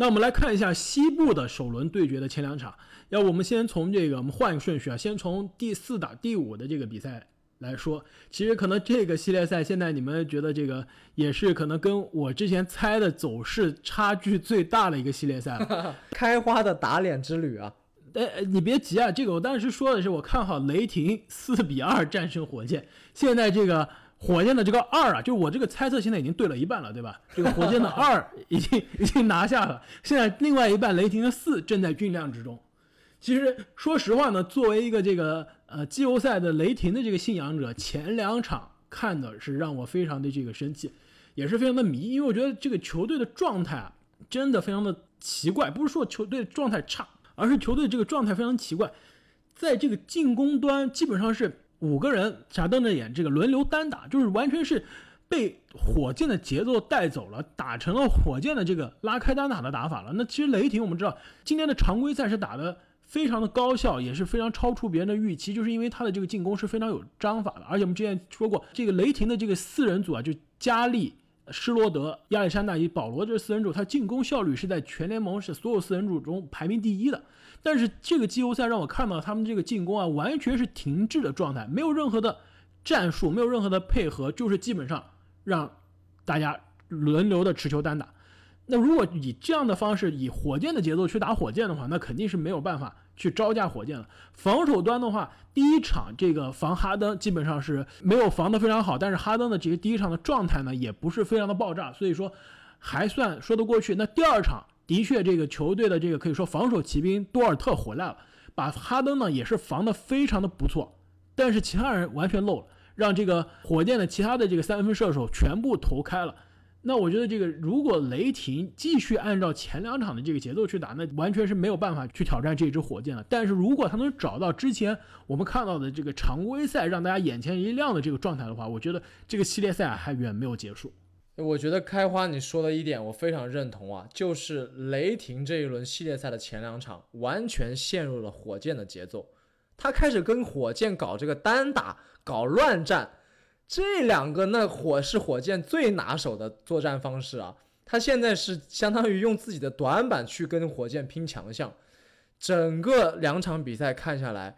那我们来看一下西部的首轮对决的前两场。要不我们先从这个，我们换一个顺序啊，先从第四打第五的这个比赛来说。其实可能这个系列赛现在你们觉得这个也是可能跟我之前猜的走势差距最大的一个系列赛了。开花的打脸之旅啊！哎，你别急啊，这个我当时说的是我看好雷霆四比二战胜火箭。现在这个。火箭的这个二啊，就我这个猜测现在已经对了一半了，对吧？这个火箭的 二已经已经拿下了，现在另外一半雷霆的四正在酝酿之中。其实说实话呢，作为一个这个呃季后赛的雷霆的这个信仰者，前两场看的是让我非常的这个生气，也是非常的迷，因为我觉得这个球队的状态啊真的非常的奇怪，不是说球队状态差，而是球队这个状态非常奇怪，在这个进攻端基本上是。五个人傻瞪着眼，这个轮流单打，就是完全是被火箭的节奏带走了，打成了火箭的这个拉开单打的打法了。那其实雷霆我们知道，今天的常规赛是打的非常的高效，也是非常超出别人的预期，就是因为他的这个进攻是非常有章法的。而且我们之前说过，这个雷霆的这个四人组啊，就加利。施罗德、亚历山大以保罗这四人组，他进攻效率是在全联盟是所有四人组中排名第一的。但是这个季后赛让我看到他们这个进攻啊，完全是停滞的状态，没有任何的战术，没有任何的配合，就是基本上让大家轮流的持球单打。那如果以这样的方式，以火箭的节奏去打火箭的话，那肯定是没有办法去招架火箭了。防守端的话，第一场这个防哈登基本上是没有防得非常好，但是哈登的这个第一场的状态呢，也不是非常的爆炸，所以说还算说得过去。那第二场的确这个球队的这个可以说防守骑兵多尔特回来了，把哈登呢也是防得非常的不错，但是其他人完全漏了，让这个火箭的其他的这个三分射手全部投开了。那我觉得这个，如果雷霆继续按照前两场的这个节奏去打，那完全是没有办法去挑战这支火箭的。但是如果他能找到之前我们看到的这个常规赛让大家眼前一亮的这个状态的话，我觉得这个系列赛还远没有结束。我觉得开花你说的一点我非常认同啊，就是雷霆这一轮系列赛的前两场完全陷入了火箭的节奏，他开始跟火箭搞这个单打，搞乱战。这两个那火是火箭最拿手的作战方式啊！他现在是相当于用自己的短板去跟火箭拼强项。整个两场比赛看下来，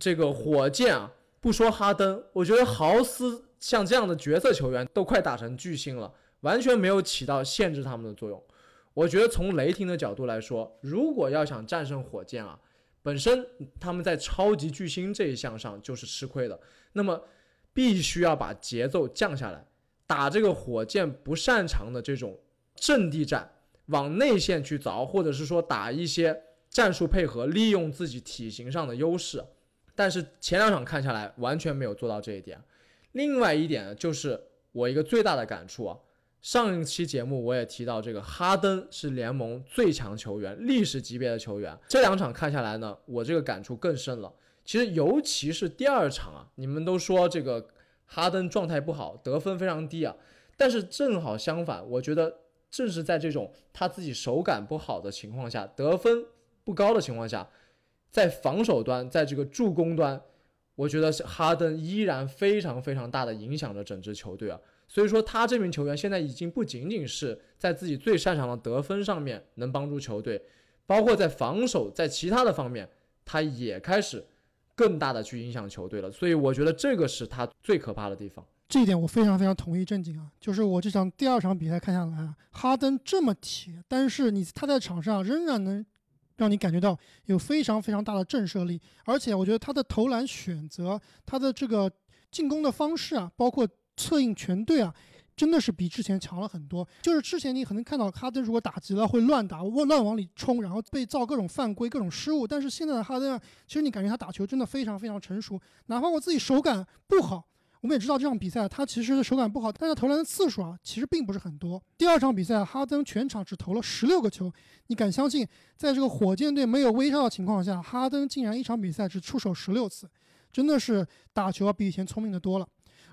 这个火箭啊，不说哈登，我觉得豪斯像这样的角色球员都快打成巨星了，完全没有起到限制他们的作用。我觉得从雷霆的角度来说，如果要想战胜火箭啊，本身他们在超级巨星这一项上就是吃亏的。那么。必须要把节奏降下来，打这个火箭不擅长的这种阵地战，往内线去凿，或者是说打一些战术配合，利用自己体型上的优势。但是前两场看下来，完全没有做到这一点。另外一点就是我一个最大的感触啊，上一期节目我也提到，这个哈登是联盟最强球员，历史级别的球员。这两场看下来呢，我这个感触更深了。其实，尤其是第二场啊，你们都说这个哈登状态不好，得分非常低啊。但是正好相反，我觉得正是在这种他自己手感不好的情况下，得分不高的情况下，在防守端，在这个助攻端，我觉得哈登依然非常非常大的影响着整支球队啊。所以说，他这名球员现在已经不仅仅是在自己最擅长的得分上面能帮助球队，包括在防守，在其他的方面，他也开始。更大的去影响球队了，所以我觉得这个是他最可怕的地方。这一点我非常非常同意正经啊，就是我这场第二场比赛看下来，哈登这么铁，但是你他在场上仍然能让你感觉到有非常非常大的震慑力，而且我觉得他的投篮选择，他的这个进攻的方式啊，包括策应全队啊。真的是比之前强了很多。就是之前你可能看到哈登如果打急了会乱打，乱往里冲，然后被造各种犯规、各种失误。但是现在的哈登，其实你感觉他打球真的非常非常成熟。哪怕我自己手感不好，我们也知道这场比赛他其实手感不好，但是投篮的次数啊其实并不是很多。第二场比赛哈登全场只投了十六个球，你敢相信在这个火箭队没有威少的情况下，哈登竟然一场比赛只出手十六次，真的是打球比以前聪明的多了。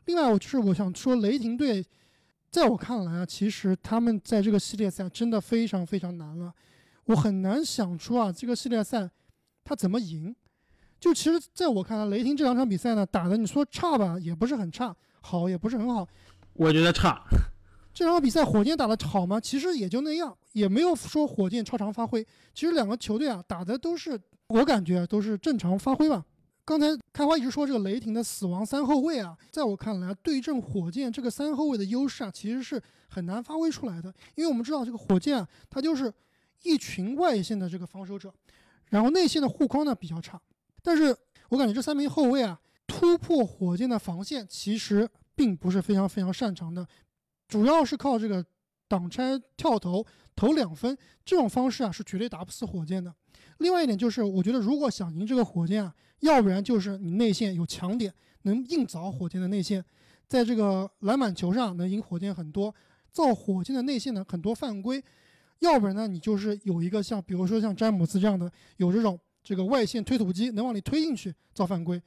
另外，我就是我想说雷霆队。在我看来啊，其实他们在这个系列赛真的非常非常难了，我很难想出啊这个系列赛他怎么赢。就其实在我看来，雷霆这两场比赛呢打的，你说差吧，也不是很差；好也不是很好。我觉得差，这场比赛火箭打的好吗？其实也就那样，也没有说火箭超常发挥。其实两个球队啊打的都是，我感觉都是正常发挥吧。刚才开花一直说这个雷霆的死亡三后卫啊，在我看来，对阵火箭这个三后卫的优势啊，其实是很难发挥出来的。因为我们知道这个火箭啊，它就是一群外线的这个防守者，然后内线的护框呢比较差。但是我感觉这三名后卫啊，突破火箭的防线其实并不是非常非常擅长的。主要是靠这个挡拆跳投投两分这种方式啊，是绝对打不死火箭的。另外一点就是，我觉得如果想赢这个火箭啊，要不然就是你内线有强点，能硬凿火箭的内线，在这个篮板球上能赢火箭很多，造火箭的内线呢很多犯规；要不然呢，你就是有一个像比如说像詹姆斯这样的，有这种这个外线推土机能往里推进去造犯规。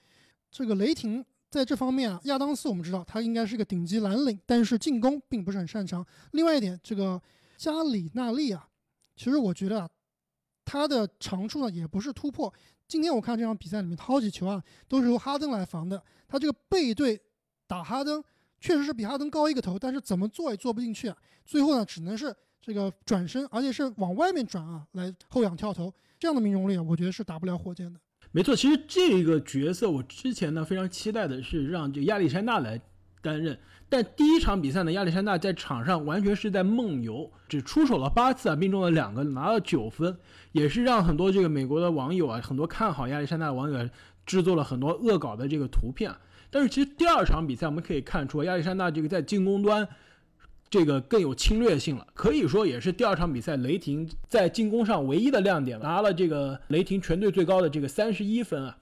这个雷霆。在这方面啊，亚当斯我们知道他应该是个顶级蓝领，但是进攻并不是很擅长。另外一点，这个加里纳利啊，其实我觉得啊，他的长处呢也不是突破。今天我看这场比赛里面，好几球啊都是由哈登来防的。他这个背对打哈登，确实是比哈登高一个头，但是怎么做也做不进去啊。最后呢，只能是这个转身，而且是往外面转啊，来后仰跳投，这样的命中率啊，我觉得是打不了火箭的。没错，其实这个角色我之前呢非常期待的是让这亚历山大来担任，但第一场比赛呢，亚历山大在场上完全是在梦游，只出手了八次啊，命中了两个，拿了九分，也是让很多这个美国的网友啊，很多看好亚历山大的网友制作了很多恶搞的这个图片。但是其实第二场比赛我们可以看出，亚历山大这个在进攻端。这个更有侵略性了，可以说也是第二场比赛雷霆在进攻上唯一的亮点，拿了这个雷霆全队最高的这个三十一分啊。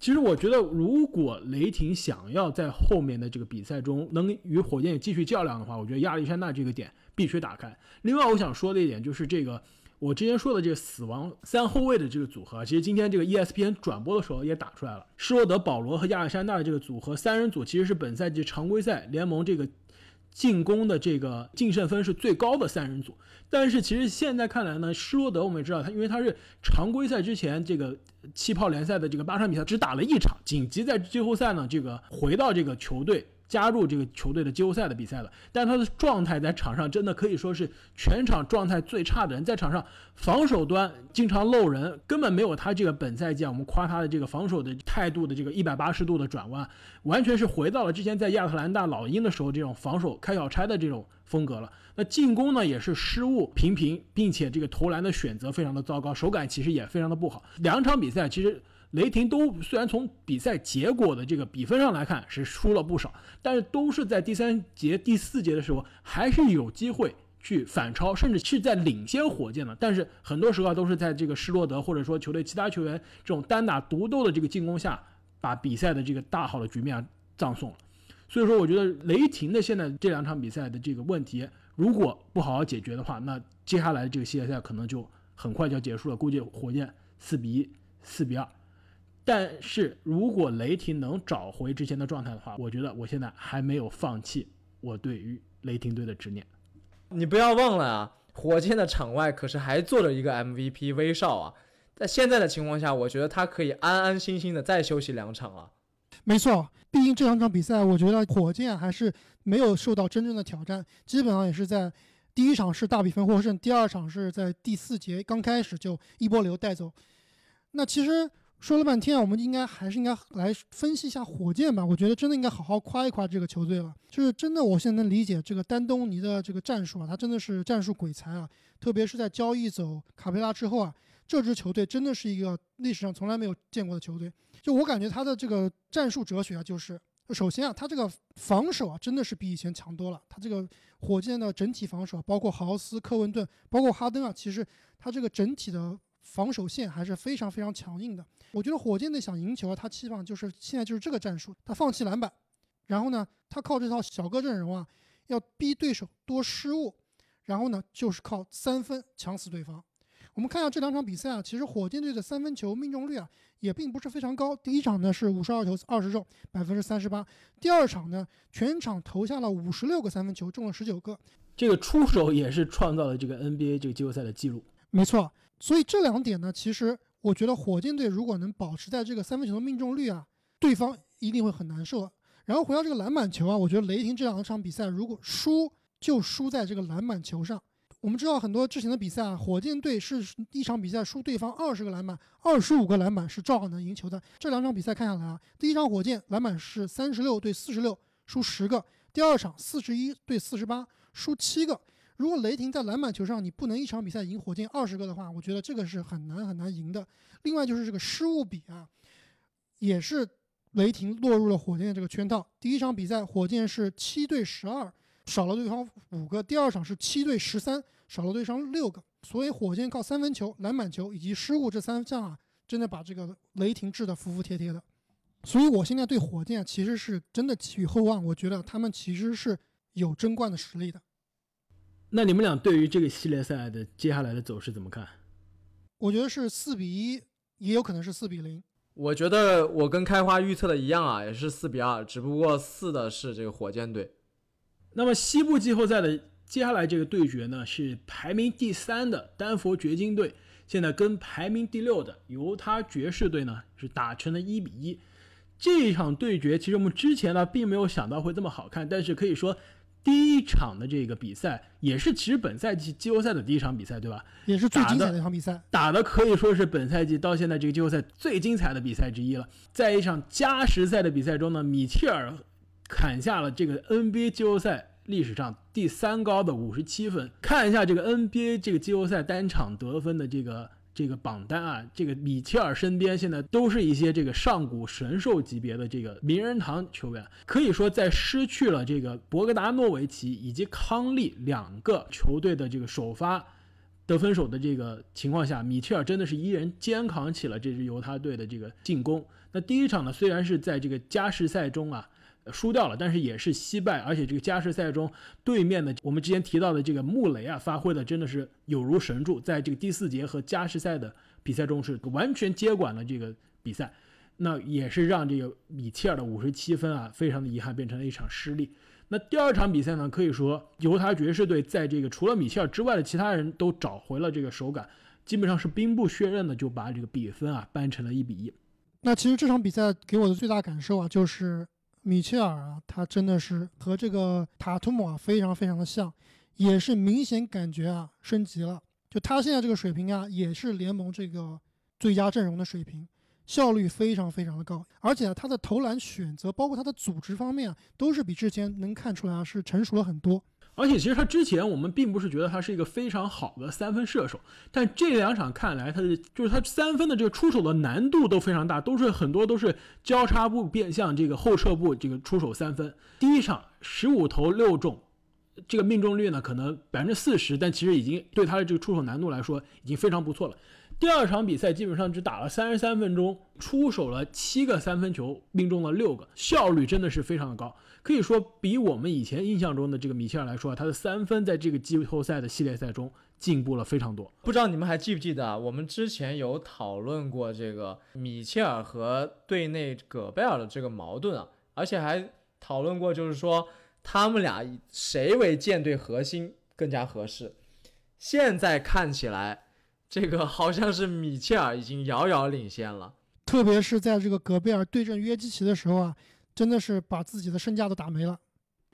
其实我觉得，如果雷霆想要在后面的这个比赛中能与火箭继续较量的话，我觉得亚历山大这个点必须打开。另外，我想说的一点就是这个我之前说的这个死亡三后卫的这个组合，其实今天这个 ESPN 转播的时候也打出来了，施罗德、保罗和亚历山大的这个组合三人组，其实是本赛季常规赛联盟这个。进攻的这个净胜分是最高的三人组，但是其实现在看来呢，施罗德我们也知道他，因为他是常规赛之前这个气泡联赛的这个八场比赛只打了一场，紧急在季后赛呢这个回到这个球队。加入这个球队的季后赛的比赛了，但他的状态在场上真的可以说是全场状态最差的人，在场上防守端经常漏人，根本没有他这个本赛季啊我们夸他的这个防守的态度的这个一百八十度的转弯，完全是回到了之前在亚特兰大老鹰的时候这种防守开小差的这种风格了。那进攻呢也是失误频频，并且这个投篮的选择非常的糟糕，手感其实也非常的不好。两场比赛其实。雷霆都虽然从比赛结果的这个比分上来看是输了不少，但是都是在第三节、第四节的时候还是有机会去反超，甚至是在领先火箭的。但是很多时候都是在这个施罗德或者说球队其他球员这种单打独斗的这个进攻下，把比赛的这个大好的局面啊葬送了。所以说，我觉得雷霆的现在这两场比赛的这个问题，如果不好好解决的话，那接下来这个系列赛可能就很快就要结束了。估计火箭四比一、四比二。但是如果雷霆能找回之前的状态的话，我觉得我现在还没有放弃我对于雷霆队的执念。你不要忘了啊，火箭的场外可是还坐着一个 MVP 威少啊，在现在的情况下，我觉得他可以安安心心的再休息两场啊。没错，毕竟这两场比赛，我觉得火箭还是没有受到真正的挑战，基本上也是在第一场是大比分获胜，第二场是在第四节刚开始就一波流带走。那其实。说了半天啊我们应该还是应该来分析一下火箭吧。我觉得真的应该好好夸一夸这个球队了。就是真的，我现在能理解这个丹东尼的这个战术啊，他真的是战术鬼才啊。特别是在交易走卡佩拉之后啊，这支球队真的是一个历史上从来没有见过的球队。就我感觉他的这个战术哲学啊，就是首先啊，他这个防守啊，真的是比以前强多了。他这个火箭的整体防守，包括豪斯、科文顿，包括哈登啊，其实他这个整体的防守线还是非常非常强硬的。我觉得火箭队想赢球啊，他期望就是现在就是这个战术，他放弃篮板，然后呢，他靠这套小个阵容啊，要逼对手多失误，然后呢，就是靠三分抢死对方。我们看一下这两场比赛啊，其实火箭队的三分球命中率啊，也并不是非常高。第一场呢是五十二投二十中，百分之三十八；第二场呢，全场投下了五十六个三分球，中了十九个，这个出手也是创造了这个 NBA 这个季后赛的记录。没错，所以这两点呢，其实。我觉得火箭队如果能保持在这个三分球的命中率啊，对方一定会很难受。然后回到这个篮板球啊，我觉得雷霆这两场比赛如果输，就输在这个篮板球上。我们知道很多之前的比赛啊，火箭队是一场比赛输对方二十个篮板，二十五个篮板是照样能赢球的。这两场比赛看下来啊，第一场火箭篮板是三十六对四十六，输十个；第二场四十一对四十八，输七个。如果雷霆在篮板球上你不能一场比赛赢火箭二十个的话，我觉得这个是很难很难赢的。另外就是这个失误比啊，也是雷霆落入了火箭的这个圈套。第一场比赛火箭是七对十二，少了对方五个；第二场是七对十三，少了对方六个。所以火箭靠三分球、篮板球以及失误这三项啊，真的把这个雷霆治得服服帖帖的。所以我现在对火箭其实是真的寄予厚望，我觉得他们其实是有争冠的实力的。那你们俩对于这个系列赛的接下来的走势怎么看？我觉得是四比一，也有可能是四比零。我觉得我跟开花预测的一样啊，也是四比二，只不过四的是这个火箭队。那么西部季后赛的接下来这个对决呢，是排名第三的丹佛掘金队，现在跟排名第六的犹他爵士队呢是打成了一比一。这一场对决，其实我们之前呢并没有想到会这么好看，但是可以说。第一场的这个比赛也是其实本赛季季后赛的第一场比赛，对吧？也是最精彩的一场比赛，打的可以说是本赛季到现在这个季后赛最精彩的比赛之一了。在一场加时赛的比赛中呢，米切尔砍下了这个 NBA 季后赛历史上第三高的五十七分。看一下这个 NBA 这个季后赛单场得分的这个。这个榜单啊，这个米切尔身边现在都是一些这个上古神兽级别的这个名人堂球员，可以说在失去了这个博格达诺维奇以及康利两个球队的这个首发得分手的这个情况下，米切尔真的是一人肩扛起了这支犹他队的这个进攻。那第一场呢，虽然是在这个加时赛中啊。输掉了，但是也是惜败，而且这个加时赛中，对面的我们之前提到的这个穆雷啊，发挥的真的是有如神助，在这个第四节和加时赛的比赛中是完全接管了这个比赛，那也是让这个米切尔的五十七分啊，非常的遗憾，变成了一场失利。那第二场比赛呢，可以说犹他爵士队在这个除了米切尔之外的其他人都找回了这个手感，基本上是兵不血刃的就把这个比分啊扳成了一比一。那其实这场比赛给我的最大感受啊，就是。米切尔啊，他真的是和这个塔图姆啊非常非常的像，也是明显感觉啊升级了。就他现在这个水平啊，也是联盟这个最佳阵容的水平，效率非常非常的高，而且啊他的投篮选择，包括他的组织方面啊，都是比之前能看出来啊是成熟了很多。而且其实他之前我们并不是觉得他是一个非常好的三分射手，但这两场看来，他的就是他三分的这个出手的难度都非常大，都是很多都是交叉步变向这个后撤步这个出手三分。第一场十五投六中，这个命中率呢可能百分之四十，但其实已经对他的这个出手难度来说已经非常不错了。第二场比赛基本上只打了三十三分钟，出手了七个三分球，命中了六个，效率真的是非常的高。可以说，比我们以前印象中的这个米切尔来说，他的三分在这个季后赛的系列赛中进步了非常多。不知道你们还记不记得啊？我们之前有讨论过这个米切尔和队内戈贝尔的这个矛盾啊，而且还讨论过，就是说他们俩谁为舰队核心更加合适。现在看起来，这个好像是米切尔已经遥遥领先了，特别是在这个戈贝尔对阵约基奇的时候啊。真的是把自己的身价都打没了。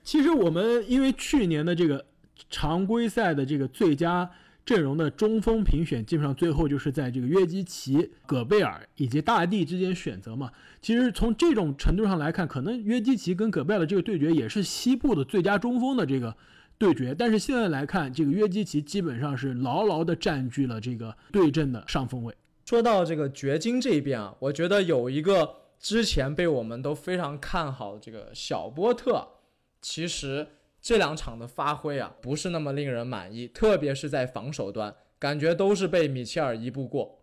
其实我们因为去年的这个常规赛的这个最佳阵容的中锋评选，基本上最后就是在这个约基奇、戈贝尔以及大帝之间选择嘛。其实从这种程度上来看，可能约基奇跟戈贝尔的这个对决也是西部的最佳中锋的这个对决。但是现在来看，这个约基奇基本上是牢牢的占据了这个对阵的上风位。说到这个掘金这一边啊，我觉得有一个。之前被我们都非常看好这个小波特，其实这两场的发挥啊，不是那么令人满意，特别是在防守端，感觉都是被米切尔一步过。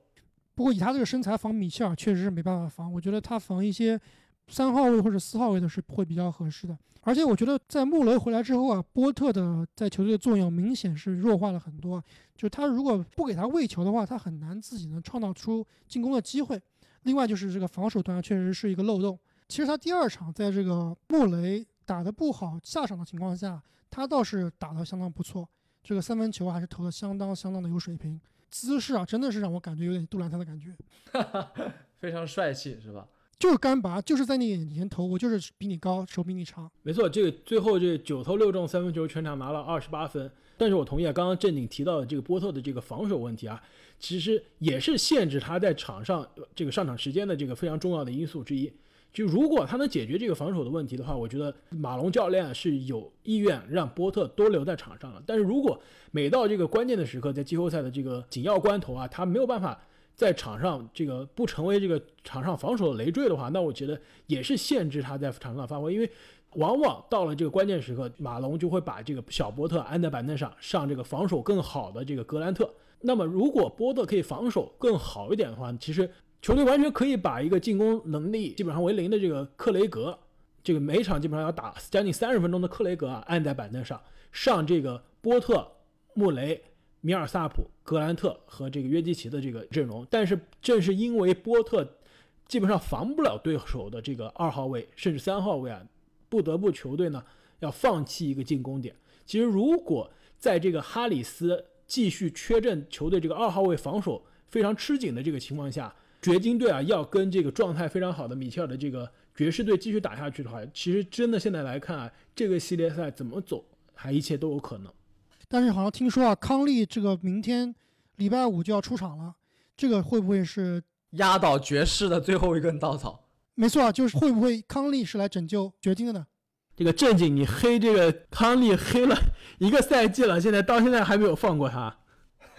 不过以他这个身材防米切尔确实是没办法防，我觉得他防一些三号位或者四号位的是会比较合适的。而且我觉得在穆雷回来之后啊，波特的在球队的作用明显是弱化了很多。就他如果不给他喂球的话，他很难自己能创造出进攻的机会。另外就是这个防守端确实是一个漏洞。其实他第二场在这个穆雷打得不好下场的情况下，他倒是打得相当不错，这个三分球还是投得相当相当的有水平，姿势啊真的是让我感觉有点杜兰特的感觉，非常帅气是吧？就是干拔，就是在你眼前投，我就是比你高，手比你长。没错，这个最后这九投六中三分球，全场拿了二十八分。但是我同意啊，刚刚正经提到的这个波特的这个防守问题啊，其实也是限制他在场上这个上场时间的这个非常重要的因素之一。就如果他能解决这个防守的问题的话，我觉得马龙教练是有意愿让波特多留在场上的。但是如果每到这个关键的时刻，在季后赛的这个紧要关头啊，他没有办法在场上这个不成为这个场上防守的累赘的话，那我觉得也是限制他在场上发挥，因为。往往到了这个关键时刻，马龙就会把这个小波特安在板凳上，上这个防守更好的这个格兰特。那么，如果波特可以防守更好一点的话，其实球队完全可以把一个进攻能力基本上为零的这个克雷格，这个每场基本上要打将近三十分钟的克雷格啊，按在板凳上，上这个波特、穆雷、米尔萨普、格兰特和这个约基奇的这个阵容。但是，正是因为波特基本上防不了对手的这个二号位甚至三号位啊。不得不球队呢要放弃一个进攻点。其实如果在这个哈里斯继续缺阵，球队这个二号位防守非常吃紧的这个情况下，掘金队啊要跟这个状态非常好的米切尔的这个爵士队继续打下去的话，其实真的现在来看啊，这个系列赛怎么走，还一切都有可能。但是好像听说啊，康利这个明天礼拜五就要出场了，这个会不会是压倒爵士的最后一根稻草？没错啊，就是会不会康利是来拯救掘金的呢？这个正经，你黑这个康利黑了一个赛季了，现在到现在还没有放过他。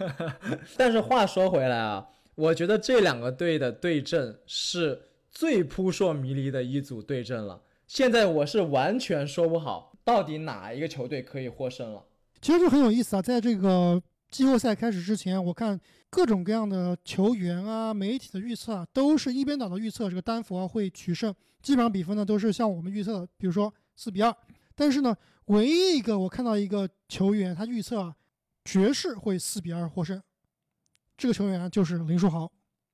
但是话说回来啊，我觉得这两个队的对阵是最扑朔迷离的一组对阵了。现在我是完全说不好到底哪一个球队可以获胜了。其实就很有意思啊，在这个季后赛开始之前，我看。各种各样的球员啊，媒体的预测啊，都是一边倒的预测这个丹佛会取胜，基本上比分呢都是像我们预测的，比如说四比二。但是呢，唯一一个我看到一个球员他预测啊爵士会四比二获胜，这个球员就是林书豪。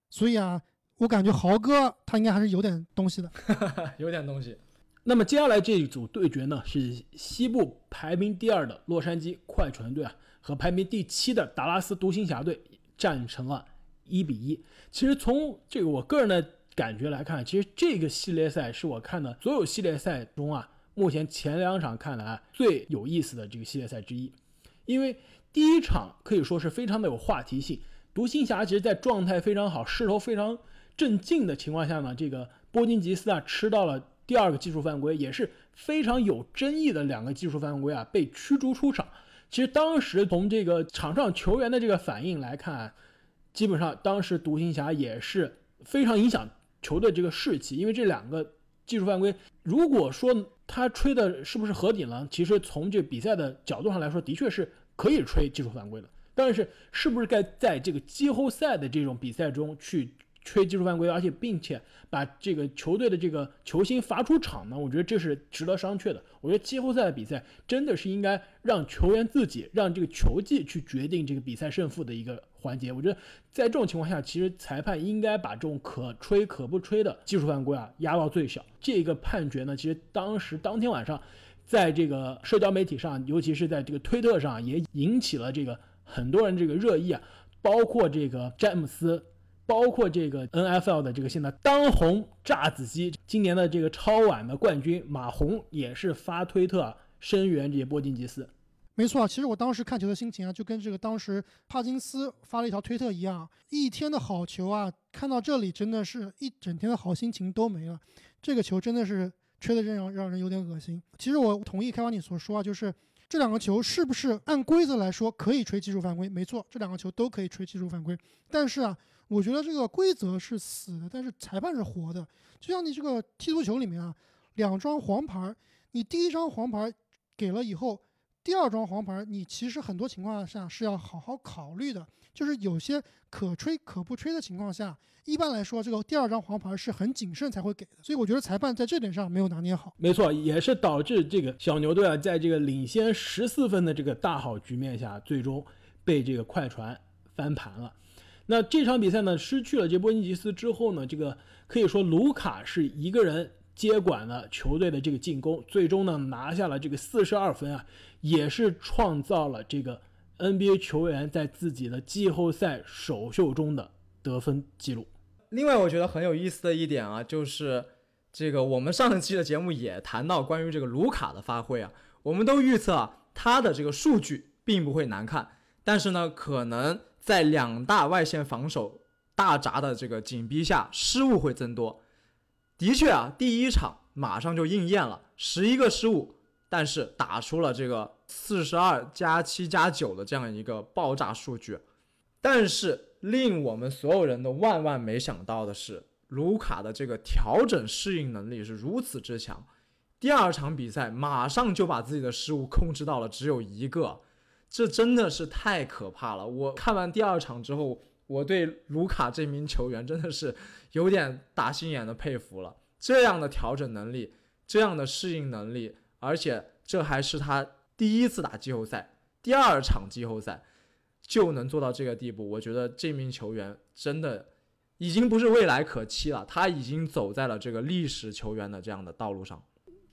所以啊，我感觉豪哥他应该还是有点东西的，有点东西。那么接下来这一组对决呢，是西部排名第二的洛杉矶快船队啊，和排名第七的达拉斯独行侠队。战成了一比一。其实从这个我个人的感觉来看，其实这个系列赛是我看的所有系列赛中啊，目前前两场看来最有意思的这个系列赛之一。因为第一场可以说是非常的有话题性，独行侠其实在状态非常好、势头非常正劲的情况下呢，这个波金吉斯啊吃到了第二个技术犯规，也是非常有争议的两个技术犯规啊，被驱逐出场。其实当时从这个场上球员的这个反应来看，基本上当时独行侠也是非常影响球队这个士气，因为这两个技术犯规，如果说他吹的是不是合理呢？其实从这比赛的角度上来说，的确是可以吹技术犯规的，但是是不是该在这个季后赛的这种比赛中去？吹技术犯规，而且并且把这个球队的这个球星罚出场呢？我觉得这是值得商榷的。我觉得季后赛的比赛真的是应该让球员自己，让这个球技去决定这个比赛胜负的一个环节。我觉得在这种情况下，其实裁判应该把这种可吹可不吹的技术犯规啊压到最小。这个判决呢，其实当时当天晚上，在这个社交媒体上，尤其是在这个推特上，也引起了这个很多人这个热议啊，包括这个詹姆斯。包括这个 N F L 的这个现在当红炸子鸡，今年的这个超碗的冠军马洪也是发推特声援这些波金吉斯。没错，其实我当时看球的心情啊，就跟这个当时帕金斯发了一条推特一样，一天的好球啊，看到这里真的是一整天的好心情都没了。这个球真的是吹的真让让人有点恶心。其实我同意开发你所说啊，就是这两个球是不是按规则来说可以吹技术犯规？没错，这两个球都可以吹技术犯规，但是啊。我觉得这个规则是死的，但是裁判是活的。就像你这个踢足球里面啊，两张黄牌，你第一张黄牌给了以后，第二张黄牌你其实很多情况下是要好好考虑的。就是有些可吹可不吹的情况下，一般来说这个第二张黄牌是很谨慎才会给的。所以我觉得裁判在这点上没有拿捏好。没错，也是导致这个小牛队啊，在这个领先十四分的这个大好局面下，最终被这个快船翻盘了。那这场比赛呢，失去了这波尼吉斯之后呢，这个可以说卢卡是一个人接管了球队的这个进攻，最终呢拿下了这个四十二分啊，也是创造了这个 NBA 球员在自己的季后赛首秀中的得分记录。另外，我觉得很有意思的一点啊，就是这个我们上一期的节目也谈到关于这个卢卡的发挥啊，我们都预测啊，他的这个数据并不会难看，但是呢，可能在两大外线防守大闸的这个紧逼下，失误会增多。的确啊，第一场马上就应验了，十一个失误，但是打出了这个四十二加七加九的这样一个爆炸数据。但是令我们所有人都万万没想到的是，卢卡的这个调整适应能力是如此之强。第二场比赛马上就把自己的失误控制到了只有一个，这真的是太可怕了。我看完第二场之后，我对卢卡这名球员真的是有点打心眼的佩服了。这样的调整能力，这样的适应能力，而且这还是他第一次打季后赛，第二场季后赛。就能做到这个地步，我觉得这名球员真的已经不是未来可期了，他已经走在了这个历史球员的这样的道路上。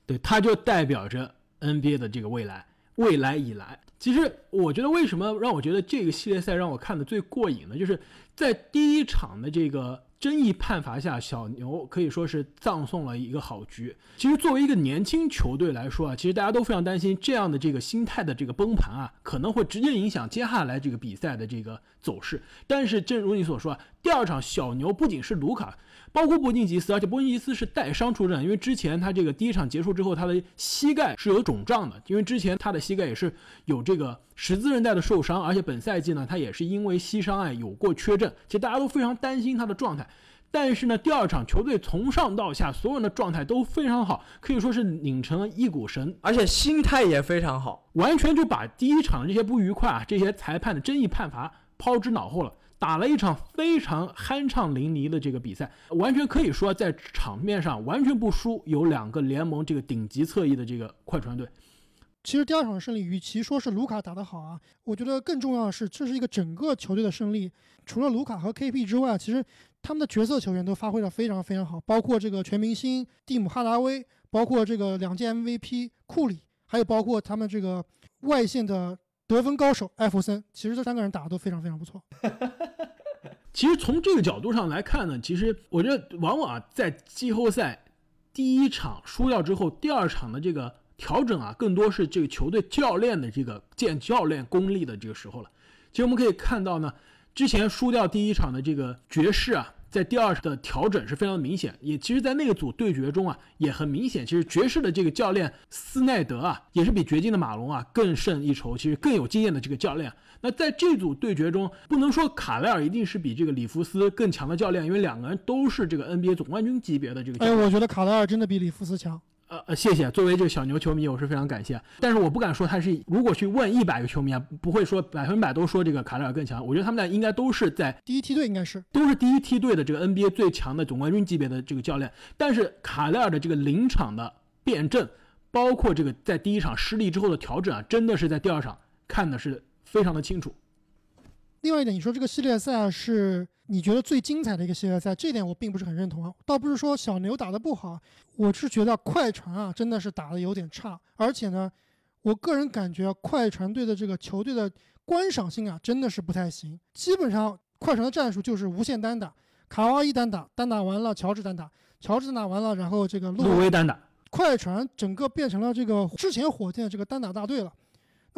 对，他就代表着 NBA 的这个未来，未来以来。其实我觉得，为什么让我觉得这个系列赛让我看的最过瘾呢？就是在第一场的这个。争议判罚下，小牛可以说是葬送了一个好局。其实作为一个年轻球队来说啊，其实大家都非常担心这样的这个心态的这个崩盘啊，可能会直接影响接下来这个比赛的这个走势。但是正如你所说啊，第二场小牛不仅是卢卡。包括波金吉斯，而且波金吉斯是带伤出战，因为之前他这个第一场结束之后，他的膝盖是有肿胀的，因为之前他的膝盖也是有这个十字韧带的受伤，而且本赛季呢，他也是因为膝伤啊有过缺阵，其实大家都非常担心他的状态。但是呢，第二场球队从上到下所有人的状态都非常好，可以说是拧成了一股绳，而且心态也非常好，完全就把第一场这些不愉快啊，这些裁判的争议判罚抛之脑后了。打了一场非常酣畅淋漓的这个比赛，完全可以说在场面上完全不输有两个联盟这个顶级侧翼的这个快船队。其实第二场胜利，与其说是卢卡打得好啊，我觉得更重要的是这是一个整个球队的胜利。除了卢卡和 KP 之外，其实他们的角色球员都发挥的非常非常好，包括这个全明星蒂姆哈达威，包括这个两届 MVP 库里，还有包括他们这个外线的。得分高手艾弗森，其实这三个人打的都非常非常不错。其实从这个角度上来看呢，其实我觉得往往，在季后赛第一场输掉之后，第二场的这个调整啊，更多是这个球队教练的这个见教练功力的这个时候了。其实我们可以看到呢，之前输掉第一场的这个爵士啊。在第二的调整是非常明显，也其实，在那个组对决中啊，也很明显，其实爵士的这个教练斯奈德啊，也是比掘金的马龙啊更胜一筹，其实更有经验的这个教练。那在这组对决中，不能说卡莱尔一定是比这个里弗斯更强的教练，因为两个人都是这个 NBA 总冠军级别的这个。哎，我觉得卡莱尔真的比里弗斯强。呃呃，谢谢。作为这个小牛球迷，我是非常感谢。但是我不敢说他是，如果去问一百个球迷啊，不会说百分百都说这个卡莱尔更强。我觉得他们俩应该都是在第一梯队，应该是都是第一梯队的这个 NBA 最强的总冠军级别的这个教练。但是卡莱尔的这个临场的辩证，包括这个在第一场失利之后的调整啊，真的是在第二场看的是非常的清楚。另外一点，你说这个系列赛是你觉得最精彩的一个系列赛，这点我并不是很认同啊。倒不是说小牛打得不好，我是觉得快船啊真的是打得有点差，而且呢，我个人感觉快船队的这个球队的观赏性啊真的是不太行。基本上快船的战术就是无限单打，卡哇伊单打，单打完了乔治单打，乔治单打完了，然后这个路威单打，快船整个变成了这个之前火箭这个单打大队了。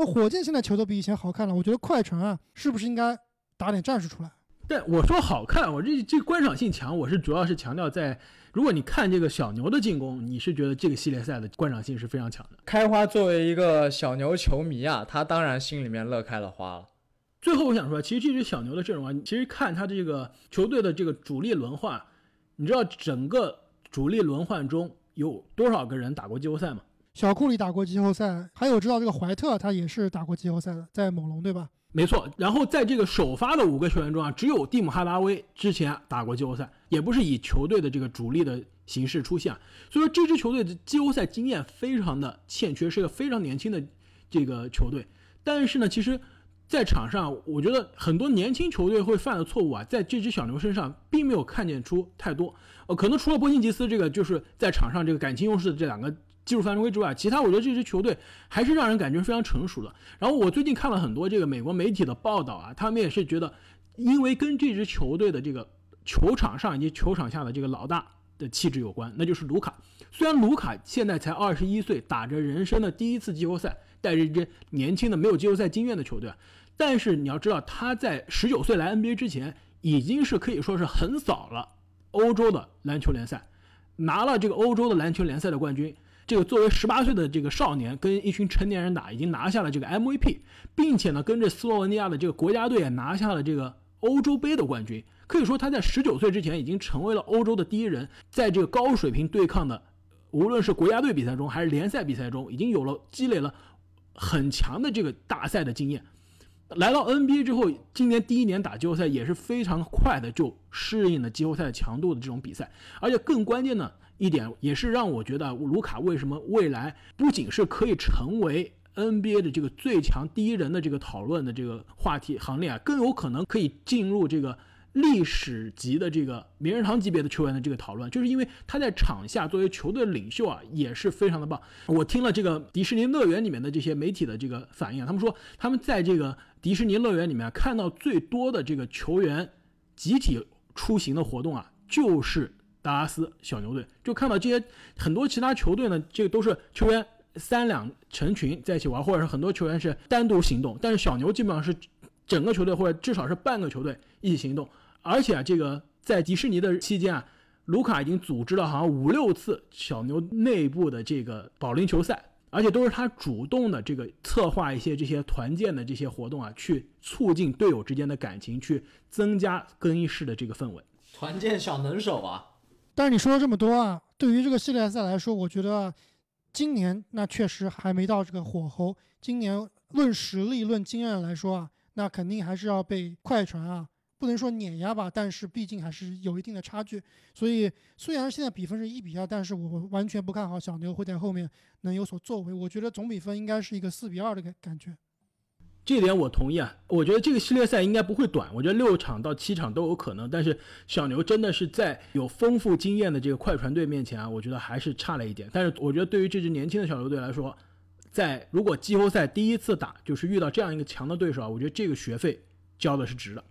那火箭现在球都比以前好看了，我觉得快船啊，是不是应该打点战术出来？但我说好看，我这这观赏性强，我是主要是强调在，如果你看这个小牛的进攻，你是觉得这个系列赛的观赏性是非常强的。开花作为一个小牛球迷啊，他当然心里面乐开了花了。最后我想说，其实这支小牛的阵容啊，其实看他这个球队的这个主力轮换，你知道整个主力轮换中有多少个人打过季后赛吗？小库里打过季后赛，还有知道这个怀特，他也是打过季后赛的，在猛龙对吧？没错。然后在这个首发的五个球员中啊，只有蒂姆哈达威之前打过季后赛，也不是以球队的这个主力的形式出现。所以说这支球队的季后赛经验非常的欠缺，是一个非常年轻的这个球队。但是呢，其实，在场上，我觉得很多年轻球队会犯的错误啊，在这支小牛身上并没有看见出太多。呃，可能除了波辛吉斯这个，就是在场上这个感情用事的这两个。技术犯规之外，其他我觉得这支球队还是让人感觉非常成熟的。然后我最近看了很多这个美国媒体的报道啊，他们也是觉得，因为跟这支球队的这个球场上以及球场下的这个老大的气质有关，那就是卢卡。虽然卢卡现在才二十一岁，打着人生的第一次季后赛，带着一支年轻的没有季后赛经验的球队，但是你要知道他在十九岁来 NBA 之前，已经是可以说是横扫了欧洲的篮球联赛，拿了这个欧洲的篮球联赛的冠军。这个作为十八岁的这个少年，跟一群成年人打，已经拿下了这个 MVP，并且呢，跟着斯洛文尼亚的这个国家队也拿下了这个欧洲杯的冠军。可以说他在十九岁之前已经成为了欧洲的第一人，在这个高水平对抗的，无论是国家队比赛中还是联赛比赛中，已经有了积累了很强的这个大赛的经验。来到 NBA 之后，今年第一年打季后赛也是非常快的就适应了季后赛强度的这种比赛，而且更关键的。一点也是让我觉得卢卡为什么未来不仅是可以成为 NBA 的这个最强第一人的这个讨论的这个话题行列啊，更有可能可以进入这个历史级的这个名人堂级别的球员的这个讨论，就是因为他在场下作为球队领袖啊，也是非常的棒。我听了这个迪士尼乐园里面的这些媒体的这个反应，他们说他们在这个迪士尼乐园里面看到最多的这个球员集体出行的活动啊，就是。达拉斯小牛队就看到这些很多其他球队呢，这个都是球员三两成群在一起玩，或者是很多球员是单独行动。但是小牛基本上是整个球队或者至少是半个球队一起行动。而且啊，这个在迪士尼的期间啊，卢卡已经组织了好像五六次小牛内部的这个保龄球赛，而且都是他主动的这个策划一些这些团建的这些活动啊，去促进队友之间的感情，去增加更衣室的这个氛围。团建小能手啊！但是你说了这么多啊，对于这个系列赛来说，我觉得今年那确实还没到这个火候。今年论实力、论经验来说啊，那肯定还是要被快船啊，不能说碾压吧，但是毕竟还是有一定的差距。所以虽然现在比分是一比二，但是我完全不看好小牛会在后面能有所作为。我觉得总比分应该是一个四比二的感感觉。这点我同意啊，我觉得这个系列赛应该不会短，我觉得六场到七场都有可能。但是小牛真的是在有丰富经验的这个快船队面前啊，我觉得还是差了一点。但是我觉得对于这支年轻的小牛队来说，在如果季后赛第一次打就是遇到这样一个强的对手啊，我觉得这个学费交的是值的。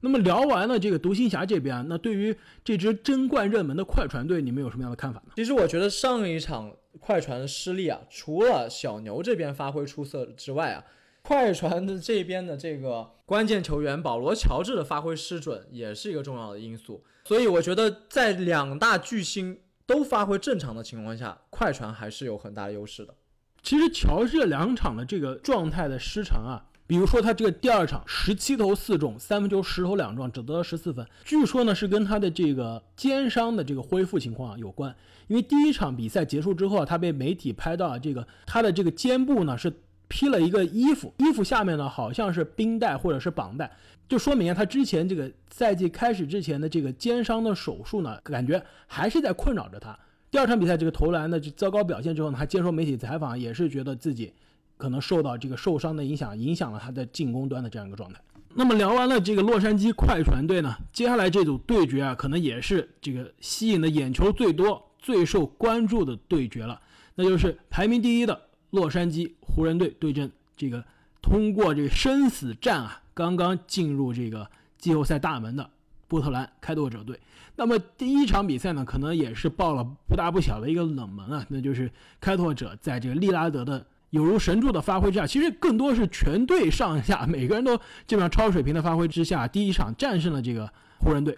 那么聊完了这个独行侠这边，那对于这支争冠热门的快船队，你们有什么样的看法呢？其实我觉得上一场快船失利啊，除了小牛这边发挥出色之外啊。快船的这边的这个关键球员保罗·乔治的发挥失准也是一个重要的因素，所以我觉得在两大巨星都发挥正常的情况下，快船还是有很大优势的。其实乔治两场的这个状态的失常啊，比如说他这个第二场十七投四中，三分球十投两中，只得了十四分，据说呢是跟他的这个肩伤的这个恢复情况有关。因为第一场比赛结束之后啊，他被媒体拍到这个他的这个肩部呢是。披了一个衣服，衣服下面呢好像是冰袋或者是绑带，就说明啊他之前这个赛季开始之前的这个肩伤的手术呢，感觉还是在困扰着他。第二场比赛这个投篮的糟糕表现之后呢，他接受媒体采访也是觉得自己可能受到这个受伤的影响，影响了他的进攻端的这样一个状态。那么聊完了这个洛杉矶快船队呢，接下来这组对决啊，可能也是这个吸引的眼球最多、最受关注的对决了，那就是排名第一的。洛杉矶湖人队对阵这个通过这个生死战啊，刚刚进入这个季后赛大门的波特兰开拓者队。那么第一场比赛呢，可能也是爆了不大不小的一个冷门啊，那就是开拓者在这个利拉德的有如神助的发挥之下，其实更多是全队上下每个人都基本上超水平的发挥之下，第一场战胜了这个湖人队。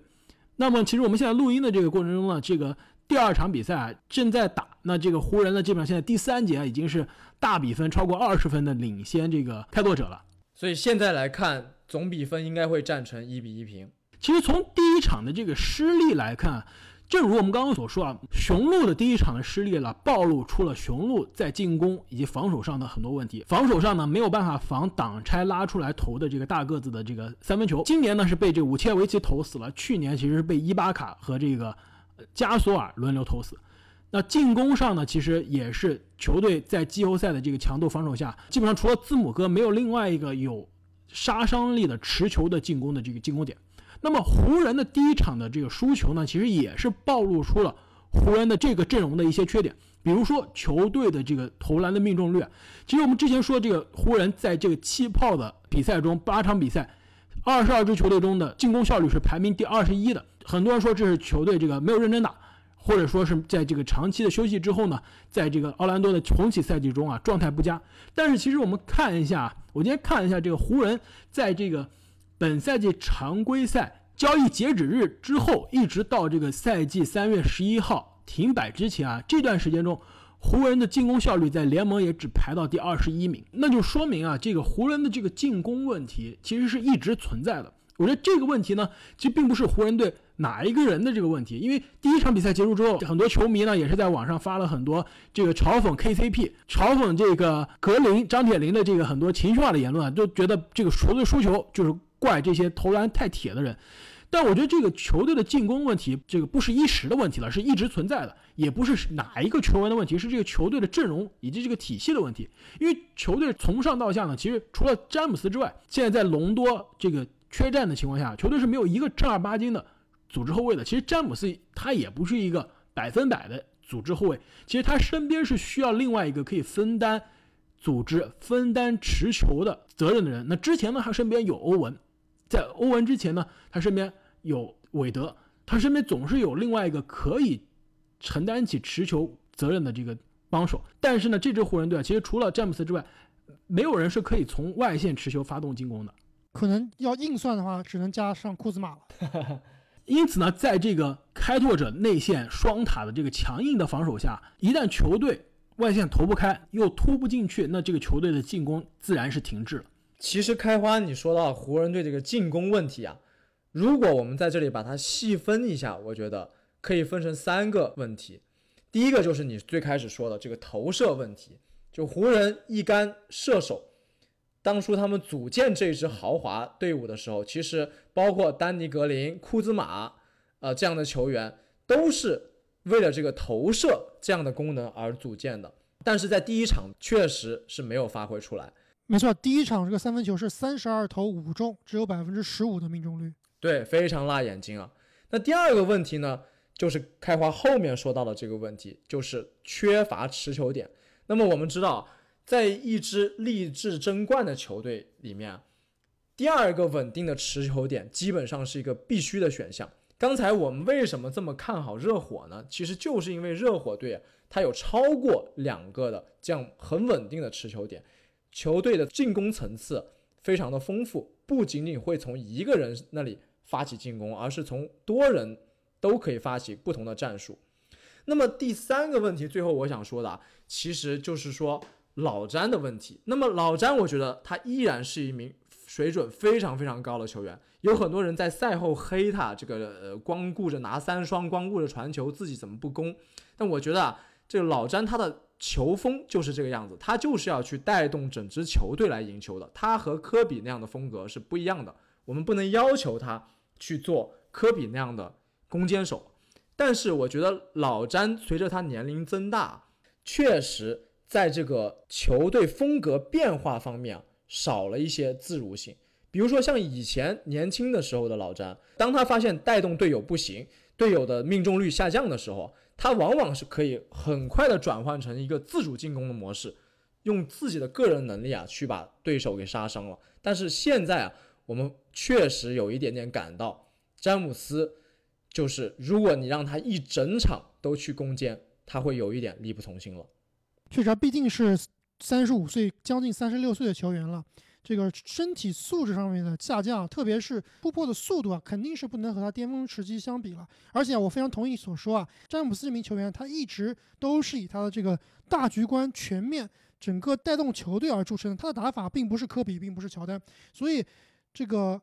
那么其实我们现在录音的这个过程中呢，这个。第二场比赛啊正在打，那这个湖人呢，基本上现在第三节啊已经是大比分超过二十分的领先这个开拓者了，所以现在来看总比分应该会战成一比一平。其实从第一场的这个失利来看，正如我们刚刚所说啊，雄鹿的第一场的失利了，暴露出了雄鹿在进攻以及防守上的很多问题。防守上呢没有办法防挡拆拉出来投的这个大个子的这个三分球，今年呢是被这个武切维奇投死了，去年其实是被伊巴卡和这个。加索尔轮流投死，那进攻上呢，其实也是球队在季后赛的这个强度防守下，基本上除了字母哥，没有另外一个有杀伤力的持球的进攻的这个进攻点。那么湖人的第一场的这个输球呢，其实也是暴露出了湖人的这个阵容的一些缺点，比如说球队的这个投篮的命中率。其实我们之前说这个湖人在这个气泡的比赛中，八场比赛二十二支球队中的进攻效率是排名第二十一的。很多人说这是球队这个没有认真打，或者说是在这个长期的休息之后呢，在这个奥兰多的重启赛季中啊状态不佳。但是其实我们看一下，我今天看一下这个湖人在这个本赛季常规赛交易截止日之后，一直到这个赛季三月十一号停摆之前啊，这段时间中。湖人的进攻效率在联盟也只排到第二十一名，那就说明啊，这个湖人的这个进攻问题其实是一直存在的。我觉得这个问题呢，其实并不是湖人队哪一个人的这个问题，因为第一场比赛结束之后，很多球迷呢也是在网上发了很多这个嘲讽 KCP、嘲讽这个格林、张铁林的这个很多情绪化的言论啊，都觉得这个球队输球就是怪这些投篮太铁的人。但我觉得这个球队的进攻问题，这个不是一时的问题了，是一直存在的，也不是哪一个球员的问题，是这个球队的阵容以及这个体系的问题。因为球队从上到下呢，其实除了詹姆斯之外，现在在隆多这个缺战的情况下，球队是没有一个正儿八经的组织后卫的。其实詹姆斯他也不是一个百分百的组织后卫，其实他身边是需要另外一个可以分担组织、分担持球的责任的人。那之前呢，他身边有欧文，在欧文之前呢，他身边。有韦德，他身边总是有另外一个可以承担起持球责任的这个帮手。但是呢，这支湖人队啊，其实除了詹姆斯之外，没有人是可以从外线持球发动进攻的。可能要硬算的话，只能加上库兹马了。因此呢，在这个开拓者内线双塔的这个强硬的防守下，一旦球队外线投不开，又突不进去，那这个球队的进攻自然是停滞了。其实开花，你说到湖人队这个进攻问题啊。如果我们在这里把它细分一下，我觉得可以分成三个问题。第一个就是你最开始说的这个投射问题，就湖人一干射手，当初他们组建这支豪华队伍的时候，其实包括丹尼格林、库兹马，呃这样的球员，都是为了这个投射这样的功能而组建的。但是在第一场确实是没有发挥出来。没错，第一场这个三分球是三十二投五中，只有百分之十五的命中率。对，非常辣眼睛啊。那第二个问题呢，就是开花后面说到的这个问题，就是缺乏持球点。那么我们知道，在一支励志争冠的球队里面，第二个稳定的持球点基本上是一个必须的选项。刚才我们为什么这么看好热火呢？其实就是因为热火队它有超过两个的这样很稳定的持球点，球队的进攻层次非常的丰富，不仅仅会从一个人那里。发起进攻，而是从多人都可以发起不同的战术。那么第三个问题，最后我想说的，其实就是说老詹的问题。那么老詹，我觉得他依然是一名水准非常非常高的球员。有很多人在赛后黑他，这个呃光顾着拿三双，光顾着传球，自己怎么不攻？但我觉得啊，这个老詹他的球风就是这个样子，他就是要去带动整支球队来赢球的。他和科比那样的风格是不一样的，我们不能要求他。去做科比那样的攻坚手，但是我觉得老詹随着他年龄增大，确实在这个球队风格变化方面少了一些自如性。比如说像以前年轻的时候的老詹，当他发现带动队友不行，队友的命中率下降的时候，他往往是可以很快的转换成一个自主进攻的模式，用自己的个人能力啊去把对手给杀伤了。但是现在啊。我们确实有一点点感到，詹姆斯就是如果你让他一整场都去攻坚，他会有一点力不从心了。确实，毕竟是三十五岁，将近三十六岁的球员了，这个身体素质上面的下降，特别是突破的速度啊，肯定是不能和他巅峰时期相比了。而且我非常同意所说啊，詹姆斯这名球员他一直都是以他的这个大局观、全面、整个带动球队而著称，他的打法并不是科比，并不是乔丹，所以。这个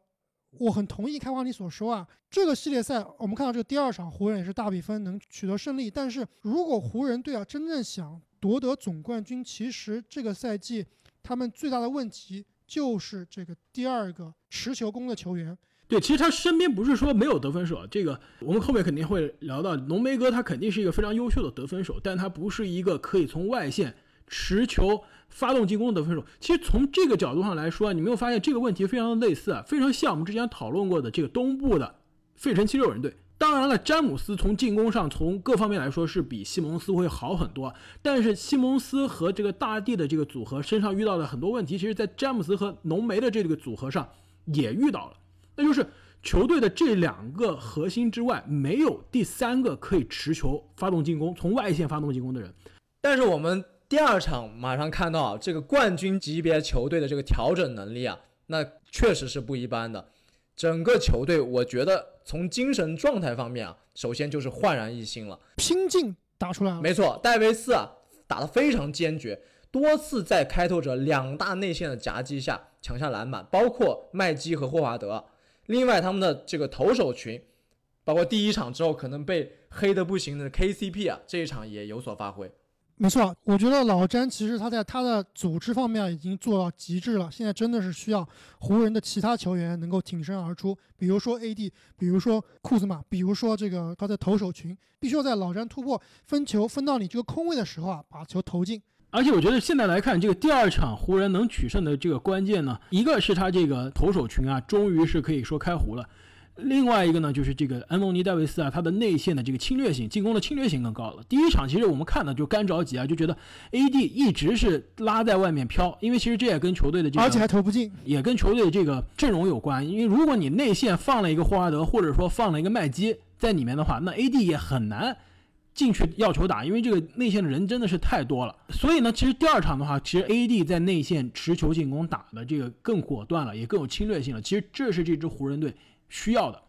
我很同意开花你所说啊，这个系列赛我们看到这个第二场湖人也是大比分能取得胜利，但是如果湖人队啊真正想夺得总冠军，其实这个赛季他们最大的问题就是这个第二个持球攻的球员。对，其实他身边不是说没有得分手，这个我们后面肯定会聊到，浓眉哥他肯定是一个非常优秀的得分手，但他不是一个可以从外线。持球发动进攻的得分手，其实从这个角度上来说，你没有发现这个问题非常的类似啊，非常像我们之前讨论过的这个东部的费城七六人队。当然了，詹姆斯从进攻上从各方面来说是比西蒙斯会好很多，但是西蒙斯和这个大帝的这个组合身上遇到的很多问题，其实在詹姆斯和浓眉的这个组合上也遇到了。那就是球队的这两个核心之外，没有第三个可以持球发动进攻、从外线发动进攻的人。但是我们第二场马上看到啊，这个冠军级别球队的这个调整能力啊，那确实是不一般的。整个球队，我觉得从精神状态方面啊，首先就是焕然一新了，拼劲打出来了。没错，戴维斯啊打得非常坚决，多次在开拓者两大内线的夹击下抢下篮板，包括麦基和霍华德。另外，他们的这个投手群，包括第一场之后可能被黑的不行的 KCP 啊，这一场也有所发挥。没错，我觉得老詹其实他在他的组织方面已经做到极致了。现在真的是需要湖人的其他球员能够挺身而出，比如说 AD，比如说库兹马，比如说这个他的投手群，必须要在老詹突破分球分到你这个空位的时候啊，把球投进。而且我觉得现在来看，这个第二场湖人能取胜的这个关键呢，一个是他这个投手群啊，终于是可以说开胡了。另外一个呢，就是这个安东尼戴维斯啊，他的内线的这个侵略性、进攻的侵略性更高了。第一场其实我们看的就干着急啊，就觉得 AD 一直是拉在外面飘，因为其实这也跟球队的这个，而且还投不进，也跟球队的这个阵容有关。因为如果你内线放了一个霍华德，或者说放了一个麦基在里面的话，那 AD 也很难进去要球打，因为这个内线的人真的是太多了。所以呢，其实第二场的话，其实 AD 在内线持球进攻打的这个更果断了，也更有侵略性了。其实这是这支湖人队。需要的，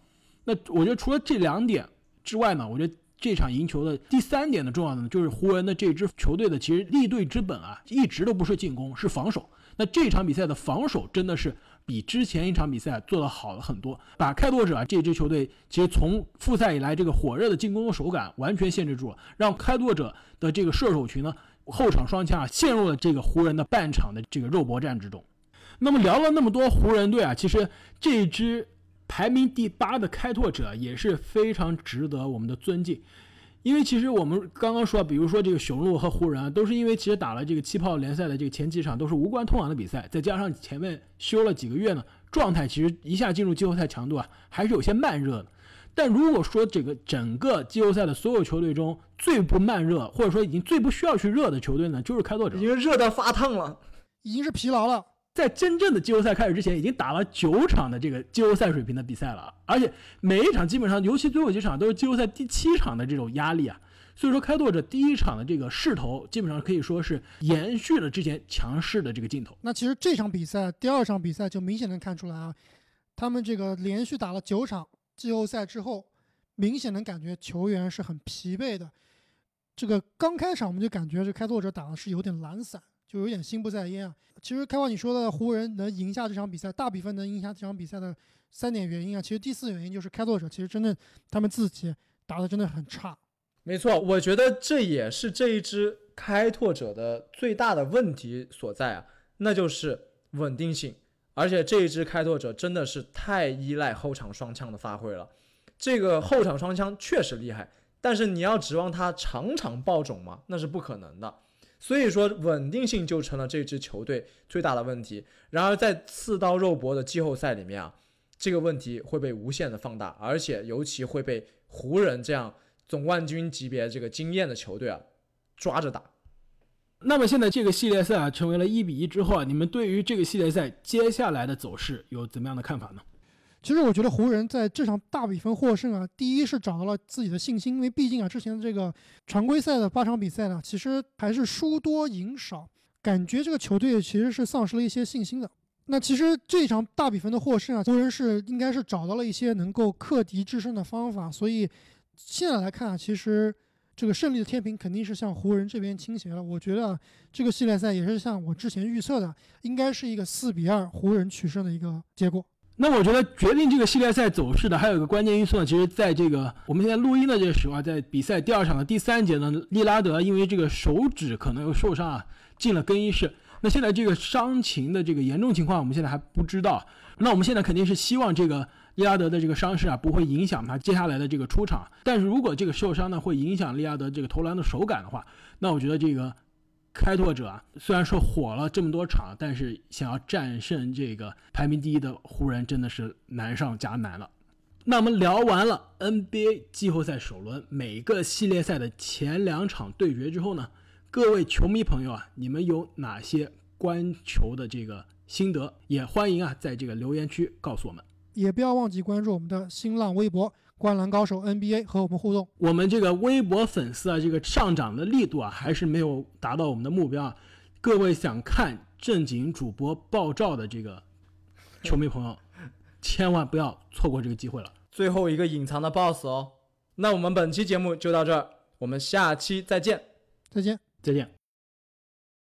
那我觉得除了这两点之外呢，我觉得这场赢球的第三点的重要的呢，就是湖人的这支球队的其实立队之本啊，一直都不是进攻，是防守。那这场比赛的防守真的是比之前一场比赛做得好了很多，把开拓者啊这支球队其实从复赛以来这个火热的进攻的手感完全限制住了，让开拓者的这个射手群呢后场双枪啊陷入了这个湖人的半场的这个肉搏战之中。那么聊了那么多湖人队啊，其实这支。排名第八的开拓者也是非常值得我们的尊敬，因为其实我们刚刚说，比如说这个雄鹿和湖人啊，都是因为其实打了这个气泡联赛的这个前几场都是无关痛痒的比赛，再加上前面休了几个月呢，状态其实一下进入季后赛强度啊还是有些慢热的。但如果说这个整个季后赛的所有球队中最不慢热，或者说已经最不需要去热的球队呢，就是开拓者，因为热到发烫了，已经是疲劳了。在真正的季后赛开始之前，已经打了九场的这个季后赛水平的比赛了，而且每一场基本上，尤其最后几场都是季后赛第七场的这种压力啊。所以说，开拓者第一场的这个势头，基本上可以说是延续了之前强势的这个劲头。那其实这场比赛，第二场比赛就明显能看出来啊，他们这个连续打了九场季后赛之后，明显能感觉球员是很疲惫的。这个刚开场我们就感觉这开拓者打的是有点懒散。就有点心不在焉啊。其实开华你说的湖人能赢下这场比赛，大比分能赢下这场比赛的三点原因啊，其实第四原因就是开拓者其实真的他们自己打的真的很差。没错，我觉得这也是这一支开拓者的最大的问题所在啊，那就是稳定性。而且这一支开拓者真的是太依赖后场双枪的发挥了。这个后场双枪确实厉害，但是你要指望他场场爆种吗？那是不可能的。所以说，稳定性就成了这支球队最大的问题。然而，在刺刀肉搏的季后赛里面啊，这个问题会被无限的放大，而且尤其会被湖人这样总冠军级别这个经验的球队啊抓着打。那么，现在这个系列赛啊成为了一比一之后啊，你们对于这个系列赛接下来的走势有怎么样的看法呢？其实我觉得湖人在这场大比分获胜啊，第一是找到了自己的信心，因为毕竟啊之前的这个常规赛的八场比赛呢，其实还是输多赢少，感觉这个球队其实是丧失了一些信心的。那其实这场大比分的获胜啊，湖人是应该是找到了一些能够克敌制胜的方法，所以现在来看啊，其实这个胜利的天平肯定是向湖人这边倾斜了。我觉得这个系列赛也是像我之前预测的，应该是一个四比二湖人取胜的一个结果。那我觉得决定这个系列赛走势的还有一个关键因素呢，其实在这个我们现在录音的这个时候啊，在比赛第二场的第三节呢，利拉德因为这个手指可能有受伤啊，进了更衣室。那现在这个伤情的这个严重情况，我们现在还不知道。那我们现在肯定是希望这个利拉德的这个伤势啊，不会影响他接下来的这个出场。但是如果这个受伤呢，会影响利拉德这个投篮的手感的话，那我觉得这个。开拓者啊，虽然说火了这么多场，但是想要战胜这个排名第一的湖人，真的是难上加难了。那我们聊完了 NBA 季后赛首轮每个系列赛的前两场对决之后呢，各位球迷朋友啊，你们有哪些观球的这个心得？也欢迎啊，在这个留言区告诉我们。也不要忘记关注我们的新浪微博“灌篮高手 NBA” 和我们互动。我们这个微博粉丝啊，这个上涨的力度啊，还是没有达到我们的目标啊。各位想看正经主播爆照的这个球迷朋友，千万不要错过这个机会了。最后一个隐藏的 BOSS 哦。那我们本期节目就到这儿，我们下期再见。再见。再见。